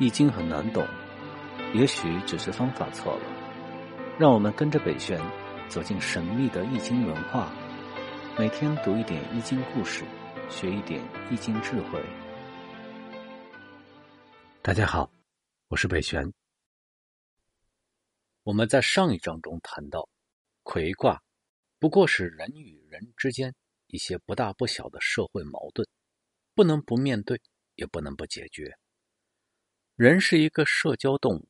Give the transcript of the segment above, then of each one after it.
易经很难懂，也许只是方法错了。让我们跟着北玄走进神秘的易经文化，每天读一点易经故事，学一点易经智慧。大家好，我是北玄。我们在上一章中谈到，魁卦不过是人与人之间一些不大不小的社会矛盾，不能不面对，也不能不解决。人是一个社交动物，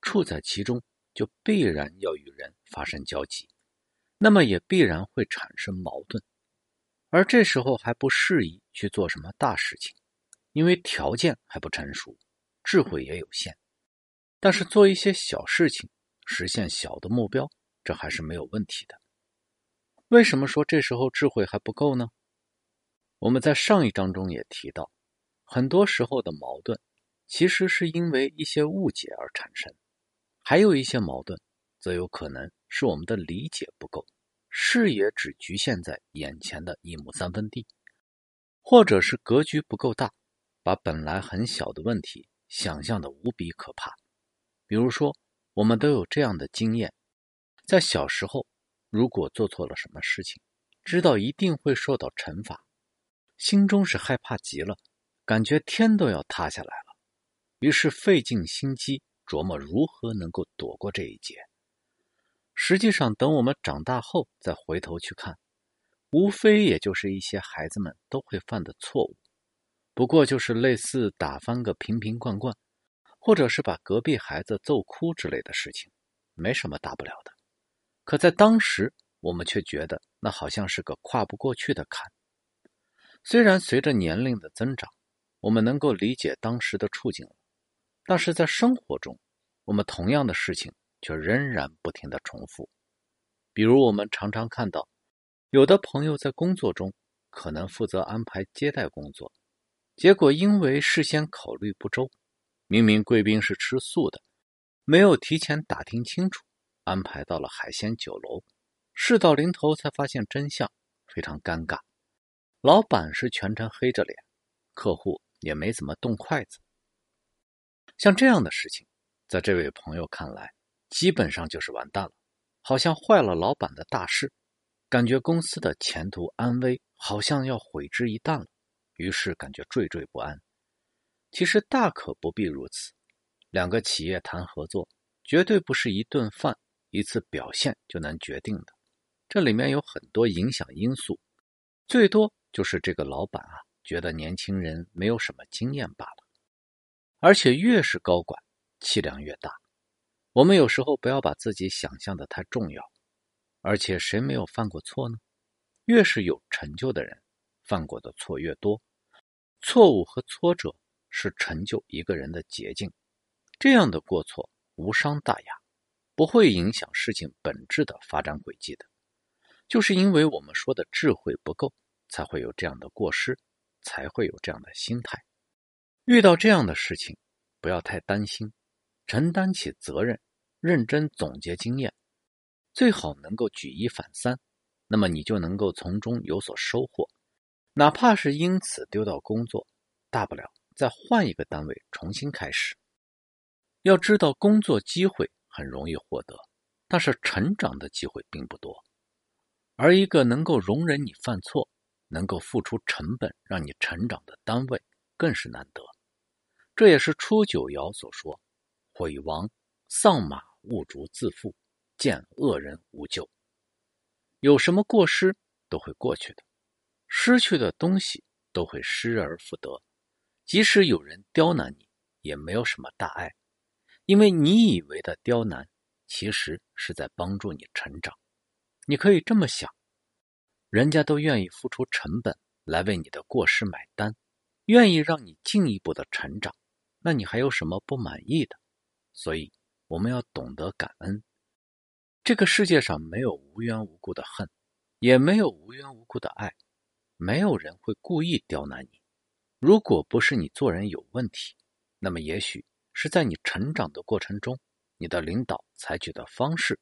处在其中就必然要与人发生交集，那么也必然会产生矛盾，而这时候还不适宜去做什么大事情，因为条件还不成熟，智慧也有限。但是做一些小事情，实现小的目标，这还是没有问题的。为什么说这时候智慧还不够呢？我们在上一章中也提到，很多时候的矛盾。其实是因为一些误解而产生，还有一些矛盾，则有可能是我们的理解不够，视野只局限在眼前的一亩三分地，或者是格局不够大，把本来很小的问题想象的无比可怕。比如说，我们都有这样的经验：在小时候，如果做错了什么事情，知道一定会受到惩罚，心中是害怕极了，感觉天都要塌下来了。于是费尽心机琢磨如何能够躲过这一劫。实际上，等我们长大后再回头去看，无非也就是一些孩子们都会犯的错误，不过就是类似打翻个瓶瓶罐罐，或者是把隔壁孩子揍哭之类的事情，没什么大不了的。可在当时，我们却觉得那好像是个跨不过去的坎。虽然随着年龄的增长，我们能够理解当时的处境了。但是在生活中，我们同样的事情却仍然不停的重复。比如，我们常常看到，有的朋友在工作中可能负责安排接待工作，结果因为事先考虑不周，明明贵宾是吃素的，没有提前打听清楚，安排到了海鲜酒楼，事到临头才发现真相，非常尴尬。老板是全程黑着脸，客户也没怎么动筷子。像这样的事情，在这位朋友看来，基本上就是完蛋了，好像坏了老板的大事，感觉公司的前途安危好像要毁之一旦了，于是感觉惴惴不安。其实大可不必如此，两个企业谈合作，绝对不是一顿饭、一次表现就能决定的，这里面有很多影响因素，最多就是这个老板啊，觉得年轻人没有什么经验罢了。而且越是高管，气量越大。我们有时候不要把自己想象的太重要。而且谁没有犯过错呢？越是有成就的人，犯过的错越多。错误和挫折是成就一个人的捷径。这样的过错无伤大雅，不会影响事情本质的发展轨迹的。就是因为我们说的智慧不够，才会有这样的过失，才会有这样的心态。遇到这样的事情，不要太担心，承担起责任，认真总结经验，最好能够举一反三，那么你就能够从中有所收获，哪怕是因此丢掉工作，大不了再换一个单位重新开始。要知道，工作机会很容易获得，但是成长的机会并不多，而一个能够容忍你犯错，能够付出成本让你成长的单位，更是难得。这也是初九爻所说：“毁亡丧马，勿逐自负；见恶人无咎。”有什么过失都会过去的，失去的东西都会失而复得。即使有人刁难你，也没有什么大碍，因为你以为的刁难，其实是在帮助你成长。你可以这么想：人家都愿意付出成本来为你的过失买单，愿意让你进一步的成长。那你还有什么不满意的？所以我们要懂得感恩。这个世界上没有无缘无故的恨，也没有无缘无故的爱，没有人会故意刁难你。如果不是你做人有问题，那么也许是在你成长的过程中，你的领导采取的方式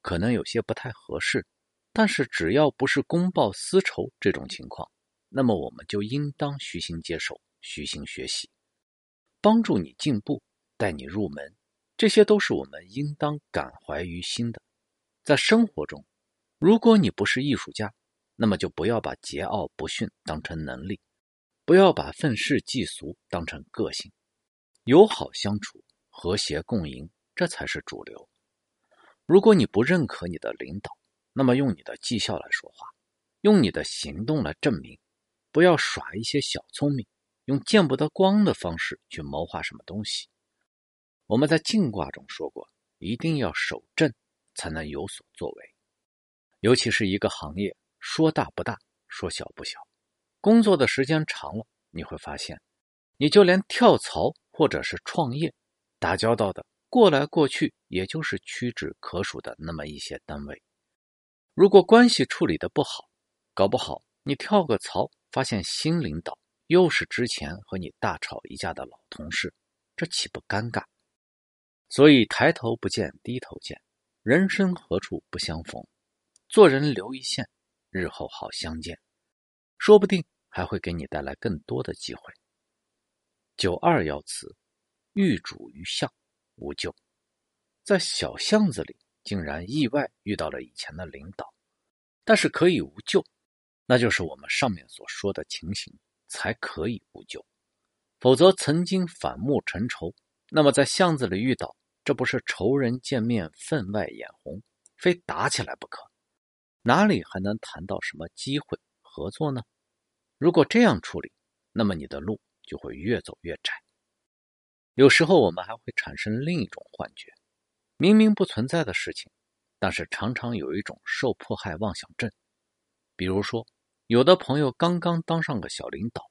可能有些不太合适。但是只要不是公报私仇这种情况，那么我们就应当虚心接受，虚心学习。帮助你进步，带你入门，这些都是我们应当感怀于心的。在生活中，如果你不是艺术家，那么就不要把桀骜不驯当成能力，不要把愤世嫉俗当成个性，友好相处，和谐共赢，这才是主流。如果你不认可你的领导，那么用你的绩效来说话，用你的行动来证明，不要耍一些小聪明，用见不得光的方式去谋划什么东西。我们在静卦中说过，一定要守正，才能有所作为。尤其是一个行业，说大不大，说小不小，工作的时间长了，你会发现，你就连跳槽或者是创业，打交道的。过来过去，也就是屈指可数的那么一些单位。如果关系处理的不好，搞不好你跳个槽，发现新领导又是之前和你大吵一架的老同事，这岂不尴尬？所以抬头不见低头见，人生何处不相逢？做人留一线，日后好相见，说不定还会给你带来更多的机会。九二爻辞：遇主于巷。无救，在小巷子里竟然意外遇到了以前的领导，但是可以无救，那就是我们上面所说的情形才可以无救，否则曾经反目成仇，那么在巷子里遇到，这不是仇人见面分外眼红，非打起来不可，哪里还能谈到什么机会合作呢？如果这样处理，那么你的路就会越走越窄。有时候我们还会产生另一种幻觉，明明不存在的事情，但是常常有一种受迫害妄想症。比如说，有的朋友刚刚当上个小领导，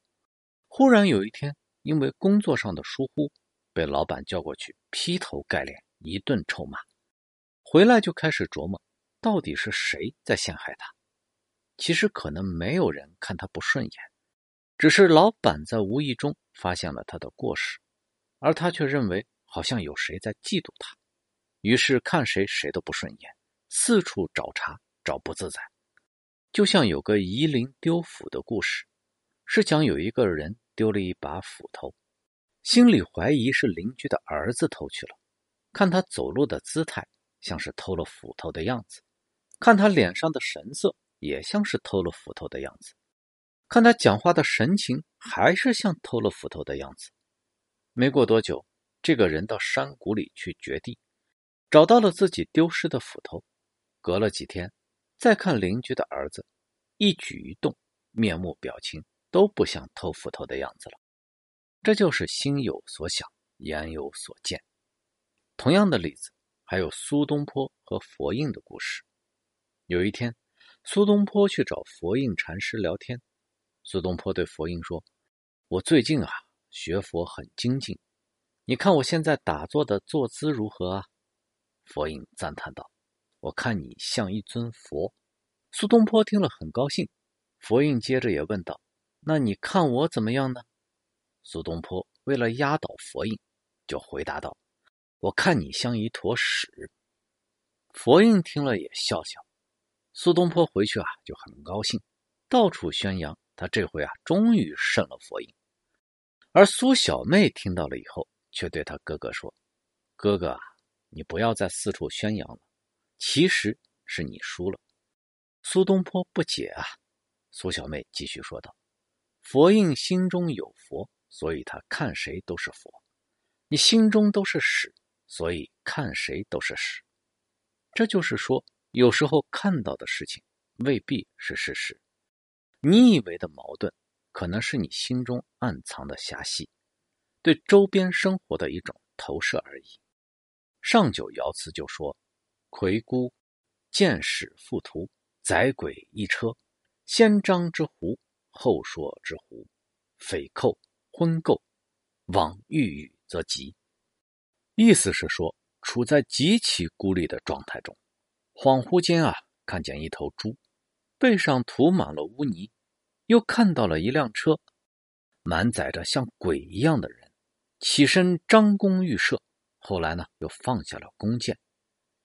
忽然有一天因为工作上的疏忽，被老板叫过去劈头盖脸一顿臭骂，回来就开始琢磨到底是谁在陷害他。其实可能没有人看他不顺眼，只是老板在无意中发现了他的过失。而他却认为好像有谁在嫉妒他，于是看谁谁都不顺眼，四处找茬，找不自在。就像有个夷陵丢斧的故事，是讲有一个人丢了一把斧头，心里怀疑是邻居的儿子偷去了。看他走路的姿态，像是偷了斧头的样子；看他脸上的神色，也像是偷了斧头的样子；看他讲话的神情，还是像偷了斧头的样子。没过多久，这个人到山谷里去掘地，找到了自己丢失的斧头。隔了几天，再看邻居的儿子，一举一动、面目表情都不像偷斧头的样子了。这就是心有所想，言有所见。同样的例子，还有苏东坡和佛印的故事。有一天，苏东坡去找佛印禅师聊天。苏东坡对佛印说：“我最近啊。”学佛很精进，你看我现在打坐的坐姿如何啊？佛印赞叹道：“我看你像一尊佛。”苏东坡听了很高兴。佛印接着也问道：“那你看我怎么样呢？”苏东坡为了压倒佛印，就回答道：“我看你像一坨屎。”佛印听了也笑笑。苏东坡回去啊就很高兴，到处宣扬他这回啊终于胜了佛印。而苏小妹听到了以后，却对他哥哥说：“哥哥啊，你不要再四处宣扬了，其实是你输了。”苏东坡不解啊。苏小妹继续说道：“佛印心中有佛，所以他看谁都是佛；你心中都是屎，所以看谁都是屎。这就是说，有时候看到的事情未必是事实，你以为的矛盾。”可能是你心中暗藏的狭隙，对周边生活的一种投射而已。上九爻辞就说：“魁孤，见使复图，载鬼一车，先张之狐，后说之狐，匪寇昏垢，往郁郁则吉。”意思是说，处在极其孤立的状态中，恍惚间啊，看见一头猪，背上涂满了污泥。又看到了一辆车，满载着像鬼一样的人，起身张弓预射。后来呢，又放下了弓箭。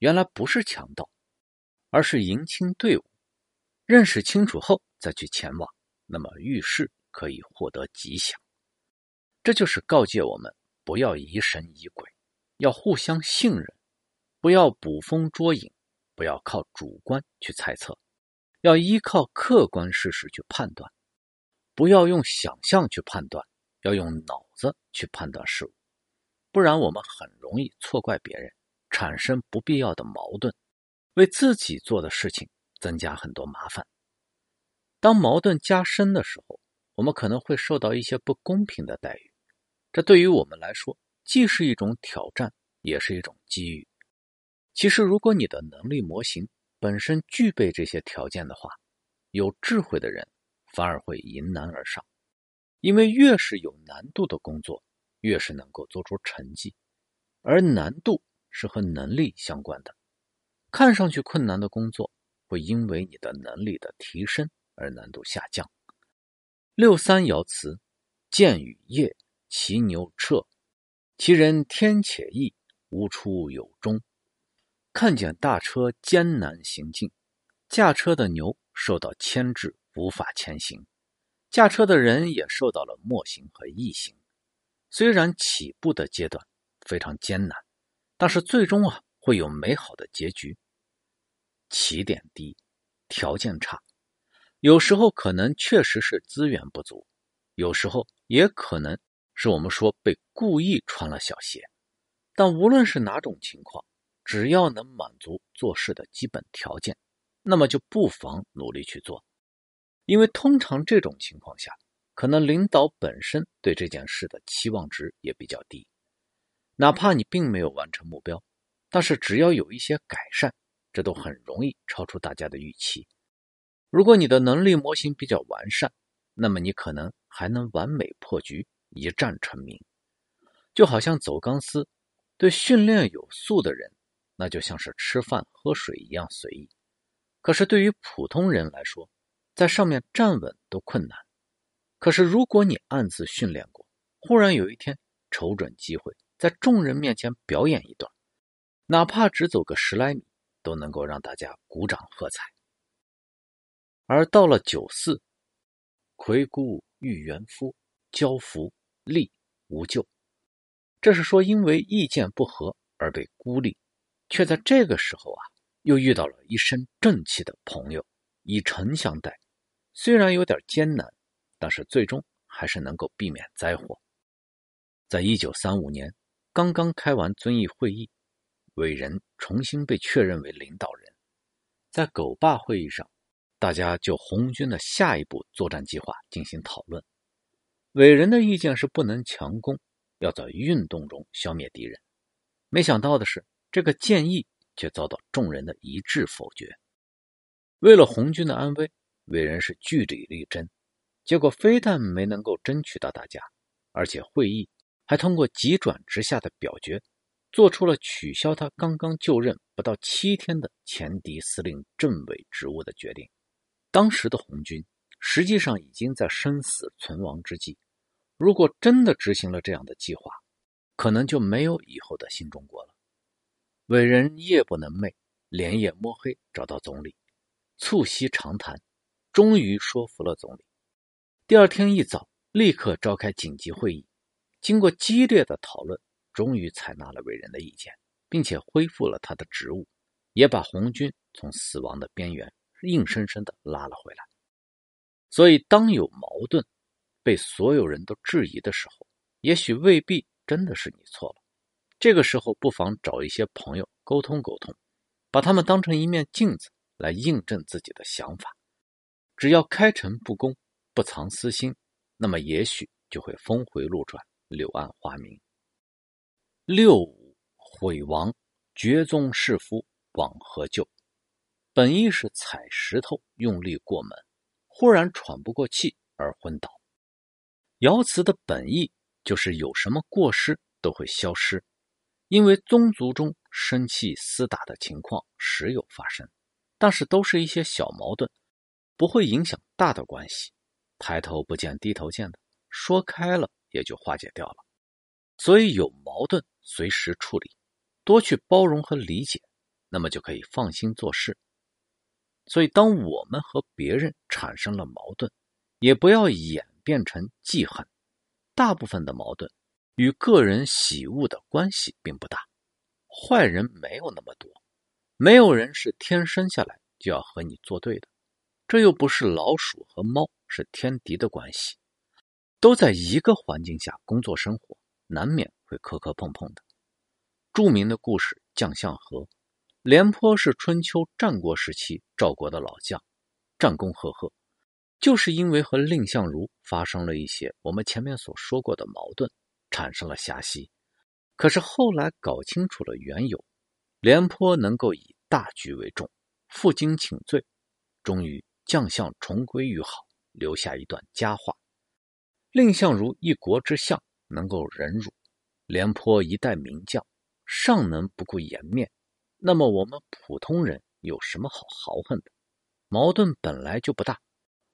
原来不是强盗，而是迎亲队伍。认识清楚后再去前往，那么遇事可以获得吉祥。这就是告诫我们不要疑神疑鬼，要互相信任，不要捕风捉影，不要靠主观去猜测，要依靠客观事实去判断，不要用想象去判断，要用脑子去判断事物，不然我们很容易错怪别人，产生不必要的矛盾，为自己做的事情增加很多麻烦。当矛盾加深的时候，我们可能会受到一些不公平的待遇。这对于我们来说，既是一种挑战，也是一种机遇。其实，如果你的能力模型本身具备这些条件的话，有智慧的人反而会迎难而上。因为越是有难度的工作，越是能够做出成绩，而难度是和能力相关的。看上去困难的工作，会因为你的能力的提升而难度下降。六三爻辞：见与业。骑牛彻，其人天且异，无出有终。看见大车艰难行进，驾车的牛受到牵制，无法前行；驾车的人也受到了默行和异行。虽然起步的阶段非常艰难，但是最终啊会有美好的结局。起点低，条件差，有时候可能确实是资源不足，有时候也可能。是我们说被故意穿了小鞋，但无论是哪种情况，只要能满足做事的基本条件，那么就不妨努力去做。因为通常这种情况下，可能领导本身对这件事的期望值也比较低，哪怕你并没有完成目标，但是只要有一些改善，这都很容易超出大家的预期。如果你的能力模型比较完善，那么你可能还能完美破局。一战成名，就好像走钢丝，对训练有素的人，那就像是吃饭喝水一样随意。可是对于普通人来说，在上面站稳都困难。可是如果你暗自训练过，忽然有一天瞅准机会，在众人面前表演一段，哪怕只走个十来米，都能够让大家鼓掌喝彩。而到了九四，魁孤遇元夫，交福。利无咎，这是说因为意见不合而被孤立，却在这个时候啊，又遇到了一身正气的朋友，以诚相待。虽然有点艰难，但是最终还是能够避免灾祸。在一九三五年，刚刚开完遵义会议，伟人重新被确认为领导人。在狗坝会议上，大家就红军的下一步作战计划进行讨论。伟人的意见是不能强攻，要在运动中消灭敌人。没想到的是，这个建议却遭到众人的一致否决。为了红军的安危，伟人是据理力争，结果非但没能够争取到大家，而且会议还通过急转直下的表决，做出了取消他刚刚就任不到七天的前敌司令政委职务的决定。当时的红军。实际上已经在生死存亡之际，如果真的执行了这样的计划，可能就没有以后的新中国了。伟人夜不能寐，连夜摸黑找到总理，促膝长谈，终于说服了总理。第二天一早，立刻召开紧急会议，经过激烈的讨论，终于采纳了伟人的意见，并且恢复了他的职务，也把红军从死亡的边缘硬生生的拉了回来。所以，当有矛盾被所有人都质疑的时候，也许未必真的是你错了。这个时候，不妨找一些朋友沟通沟通，把他们当成一面镜子来印证自己的想法。只要开诚布公，不藏私心，那么也许就会峰回路转，柳暗花明。六五毁王，绝宗弑夫，往何救？本意是踩石头，用力过猛。忽然喘不过气而昏倒。爻辞的本意就是有什么过失都会消失，因为宗族中生气厮打的情况时有发生，但是都是一些小矛盾，不会影响大的关系。抬头不见低头见的，说开了也就化解掉了。所以有矛盾随时处理，多去包容和理解，那么就可以放心做事。所以，当我们和别人产生了矛盾，也不要演变成记恨。大部分的矛盾与个人喜恶的关系并不大。坏人没有那么多，没有人是天生下来就要和你作对的。这又不是老鼠和猫是天敌的关系，都在一个环境下工作生活，难免会磕磕碰碰的。著名的故事《将相和》，廉颇是春秋战国时期赵国的老将，战功赫赫，就是因为和蔺相如发生了一些我们前面所说过的矛盾，产生了遐隙。可是后来搞清楚了缘由，廉颇能够以大局为重，负荆请罪，终于。将相重归于好，留下一段佳话。蔺相如一国之相，能够忍辱；廉颇一代名将，尚能不顾颜面。那么我们普通人有什么好豪横的？矛盾本来就不大，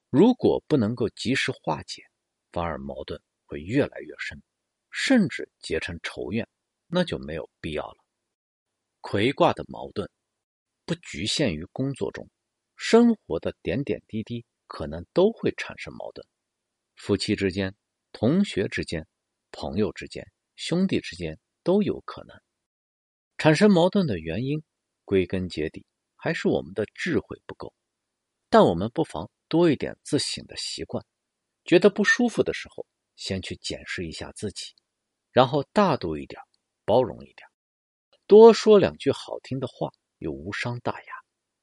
如果不能够及时化解，反而矛盾会越来越深，甚至结成仇怨，那就没有必要了。魁卦的矛盾不局限于工作中。生活的点点滴滴可能都会产生矛盾，夫妻之间、同学之间、朋友之间、兄弟之间都有可能产生矛盾的原因，归根结底还是我们的智慧不够。但我们不妨多一点自省的习惯，觉得不舒服的时候，先去检视一下自己，然后大度一点，包容一点，多说两句好听的话，又无伤大雅。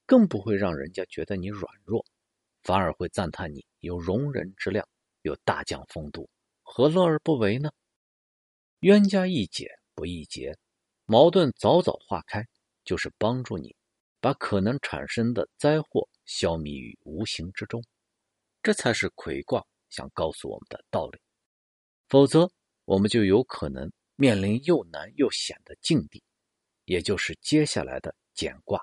更不会让人家觉得你软弱，反而会赞叹你有容人之量，有大将风度，何乐而不为呢？冤家宜解不宜结，矛盾早早化开，就是帮助你把可能产生的灾祸消弭于无形之中。这才是魁卦想告诉我们的道理。否则，我们就有可能面临又难又险的境地，也就是接下来的简卦。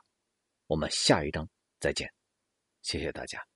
我们下一章再见，谢谢大家。